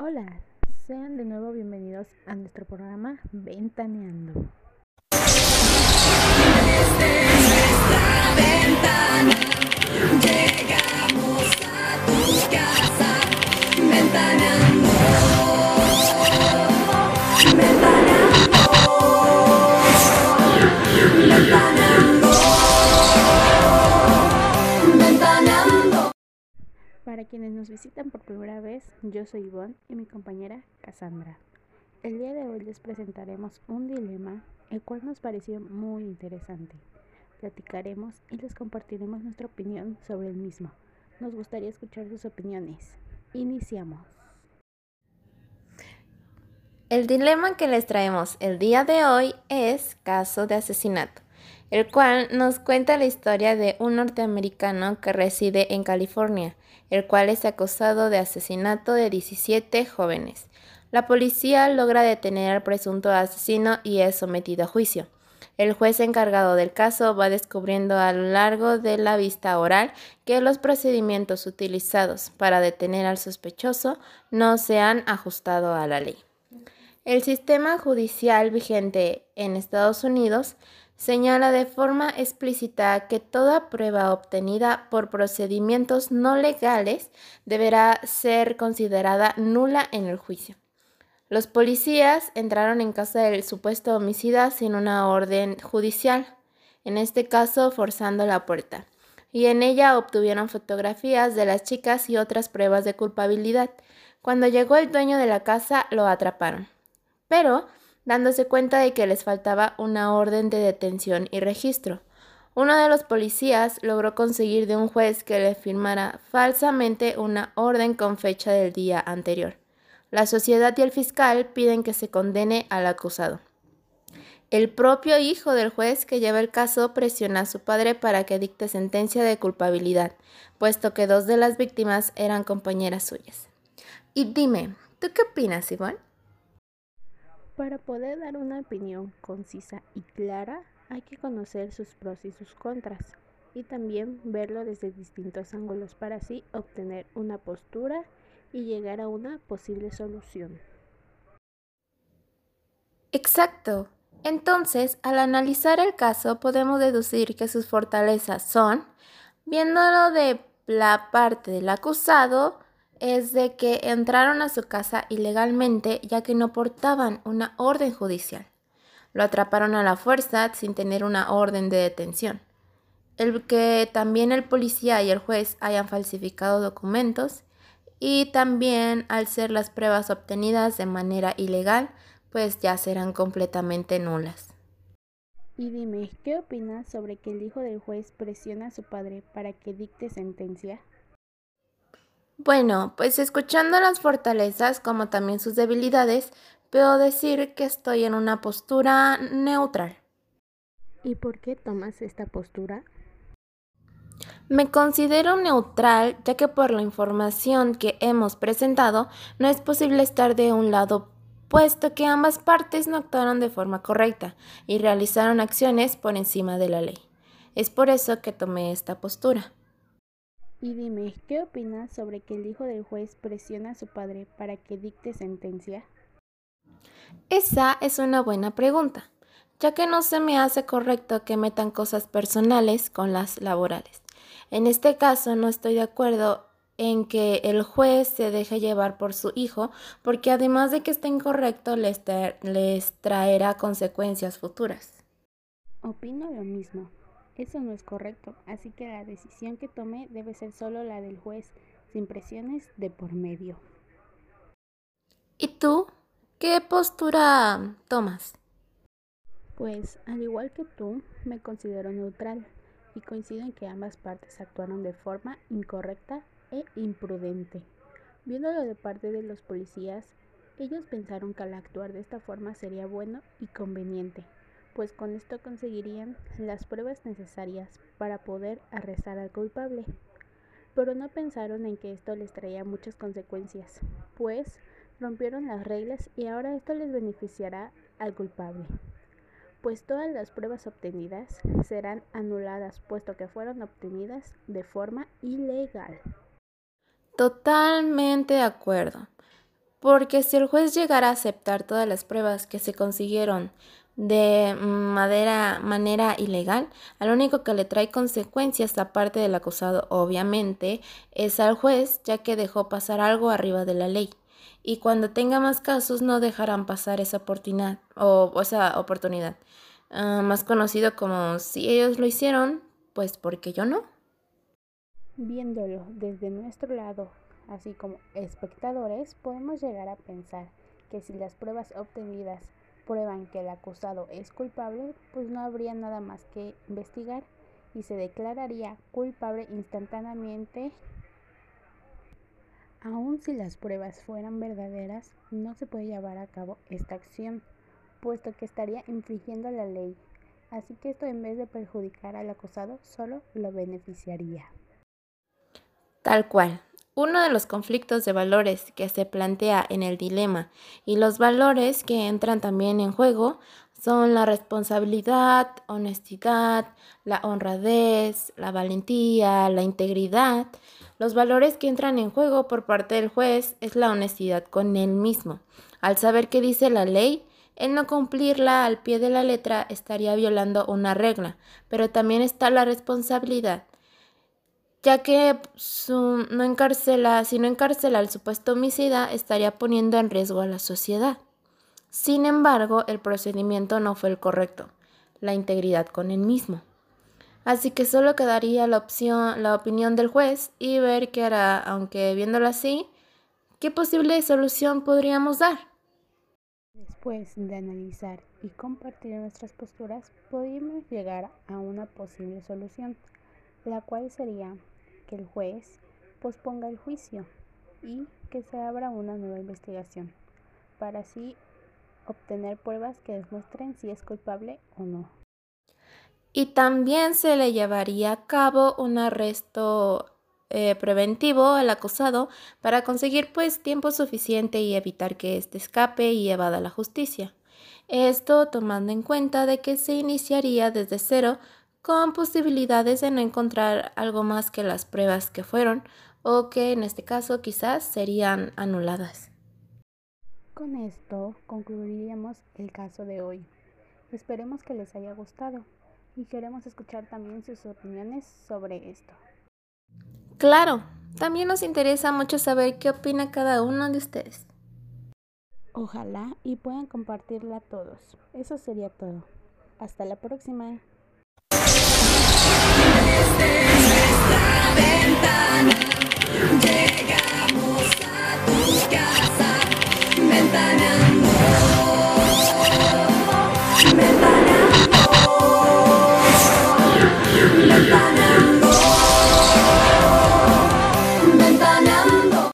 Hola, sean de nuevo bienvenidos a nuestro programa Ventaneando. Ventana llegamos a tu casa, ventaneando, quienes nos visitan por primera vez, yo soy Ivonne y mi compañera Cassandra. El día de hoy les presentaremos un dilema, el cual nos pareció muy interesante. Platicaremos y les compartiremos nuestra opinión sobre el mismo. Nos gustaría escuchar sus opiniones. Iniciamos. El dilema que les traemos el día de hoy es caso de asesinato, el cual nos cuenta la historia de un norteamericano que reside en California, el cual es acusado de asesinato de 17 jóvenes. La policía logra detener al presunto asesino y es sometido a juicio. El juez encargado del caso va descubriendo a lo largo de la vista oral que los procedimientos utilizados para detener al sospechoso no se han ajustado a la ley. El sistema judicial vigente en Estados Unidos señala de forma explícita que toda prueba obtenida por procedimientos no legales deberá ser considerada nula en el juicio. Los policías entraron en casa del supuesto homicida sin una orden judicial, en este caso forzando la puerta, y en ella obtuvieron fotografías de las chicas y otras pruebas de culpabilidad. Cuando llegó el dueño de la casa, lo atraparon pero dándose cuenta de que les faltaba una orden de detención y registro. Uno de los policías logró conseguir de un juez que le firmara falsamente una orden con fecha del día anterior. La sociedad y el fiscal piden que se condene al acusado. El propio hijo del juez que lleva el caso presiona a su padre para que dicte sentencia de culpabilidad, puesto que dos de las víctimas eran compañeras suyas. Y dime, ¿tú qué opinas, Ivonne? Para poder dar una opinión concisa y clara, hay que conocer sus pros y sus contras y también verlo desde distintos ángulos para así obtener una postura y llegar a una posible solución. Exacto. Entonces, al analizar el caso, podemos deducir que sus fortalezas son, viéndolo de la parte del acusado, es de que entraron a su casa ilegalmente ya que no portaban una orden judicial. Lo atraparon a la fuerza sin tener una orden de detención. El que también el policía y el juez hayan falsificado documentos y también al ser las pruebas obtenidas de manera ilegal, pues ya serán completamente nulas. Y dime, ¿qué opinas sobre que el hijo del juez presiona a su padre para que dicte sentencia? Bueno, pues escuchando las fortalezas como también sus debilidades, puedo decir que estoy en una postura neutral. ¿Y por qué tomas esta postura? Me considero neutral ya que por la información que hemos presentado no es posible estar de un lado puesto que ambas partes no actuaron de forma correcta y realizaron acciones por encima de la ley. Es por eso que tomé esta postura. Y dime, ¿qué opinas sobre que el hijo del juez presiona a su padre para que dicte sentencia? Esa es una buena pregunta, ya que no se me hace correcto que metan cosas personales con las laborales. En este caso no estoy de acuerdo en que el juez se deje llevar por su hijo, porque además de que esté incorrecto, les, les traerá consecuencias futuras. Opino lo mismo. Eso no es correcto, así que la decisión que tome debe ser solo la del juez, sin presiones de por medio. ¿Y tú? ¿Qué postura tomas? Pues, al igual que tú, me considero neutral y coincido en que ambas partes actuaron de forma incorrecta e imprudente. Viéndolo de parte de los policías, ellos pensaron que al actuar de esta forma sería bueno y conveniente, pues con esto conseguirían las pruebas necesarias para poder arrestar al culpable. Pero no pensaron en que esto les traía muchas consecuencias, pues rompieron las reglas y ahora esto les beneficiará al culpable, pues todas las pruebas obtenidas serán anuladas puesto que fueron obtenidas de forma ilegal. Totalmente de acuerdo. porque si el juez llegara a aceptar todas las pruebas que se consiguieron de madera, manera ilegal, al único que le trae consecuencias aparte del acusado, obviamente, es al juez, ya que dejó pasar algo arriba de la ley. Y cuando tenga más casos no dejarán pasar esa oportunidad, o, esa oportunidad. Ah, más conocido como si ellos lo hicieron, pues porque yo no. Viéndolo desde nuestro lado, así como espectadores, podemos llegar a pensar que si las pruebas obtenidas prueban que el acusado es culpable, pues no habría nada más que investigar y se declararía culpable instantáneamente. Aun si las pruebas fueran verdaderas, no se puede llevar a cabo esta acción, puesto que estaría infringiendo la ley. Así que esto en vez de perjudicar al acusado, solo lo beneficiaría. Tal cual. Uno de los conflictos de valores que se plantea en el dilema y los valores que entran también en juego son la responsabilidad, honestidad, la honradez, la valentía, la integridad. Los valores que entran en juego por parte del juez es la honestidad con él mismo. Al saber qué dice la ley, el no cumplirla al pie de la letra estaría violando una regla, pero también está la responsabilidad ya que no encarcela, si no encarcela al supuesto homicida, estaría poniendo en riesgo a la sociedad. Sin embargo, el procedimiento no fue el correcto, la integridad con él mismo. Así que solo quedaría la opción, la opinión del juez y ver qué hará, aunque viéndolo así, qué posible solución podríamos dar. Después de analizar y compartir nuestras posturas, podríamos llegar a una posible solución la cual sería que el juez posponga el juicio y que se abra una nueva investigación para así obtener pruebas que demuestren si es culpable o no. Y también se le llevaría a cabo un arresto eh, preventivo al acusado para conseguir pues tiempo suficiente y evitar que éste escape y evada la justicia. Esto tomando en cuenta de que se iniciaría desde cero con posibilidades de no encontrar algo más que las pruebas que fueron o que en este caso quizás serían anuladas. Con esto concluiríamos el caso de hoy. Esperemos que les haya gustado y queremos escuchar también sus opiniones sobre esto. Claro, también nos interesa mucho saber qué opina cada uno de ustedes. Ojalá y puedan compartirla a todos. Eso sería todo. Hasta la próxima.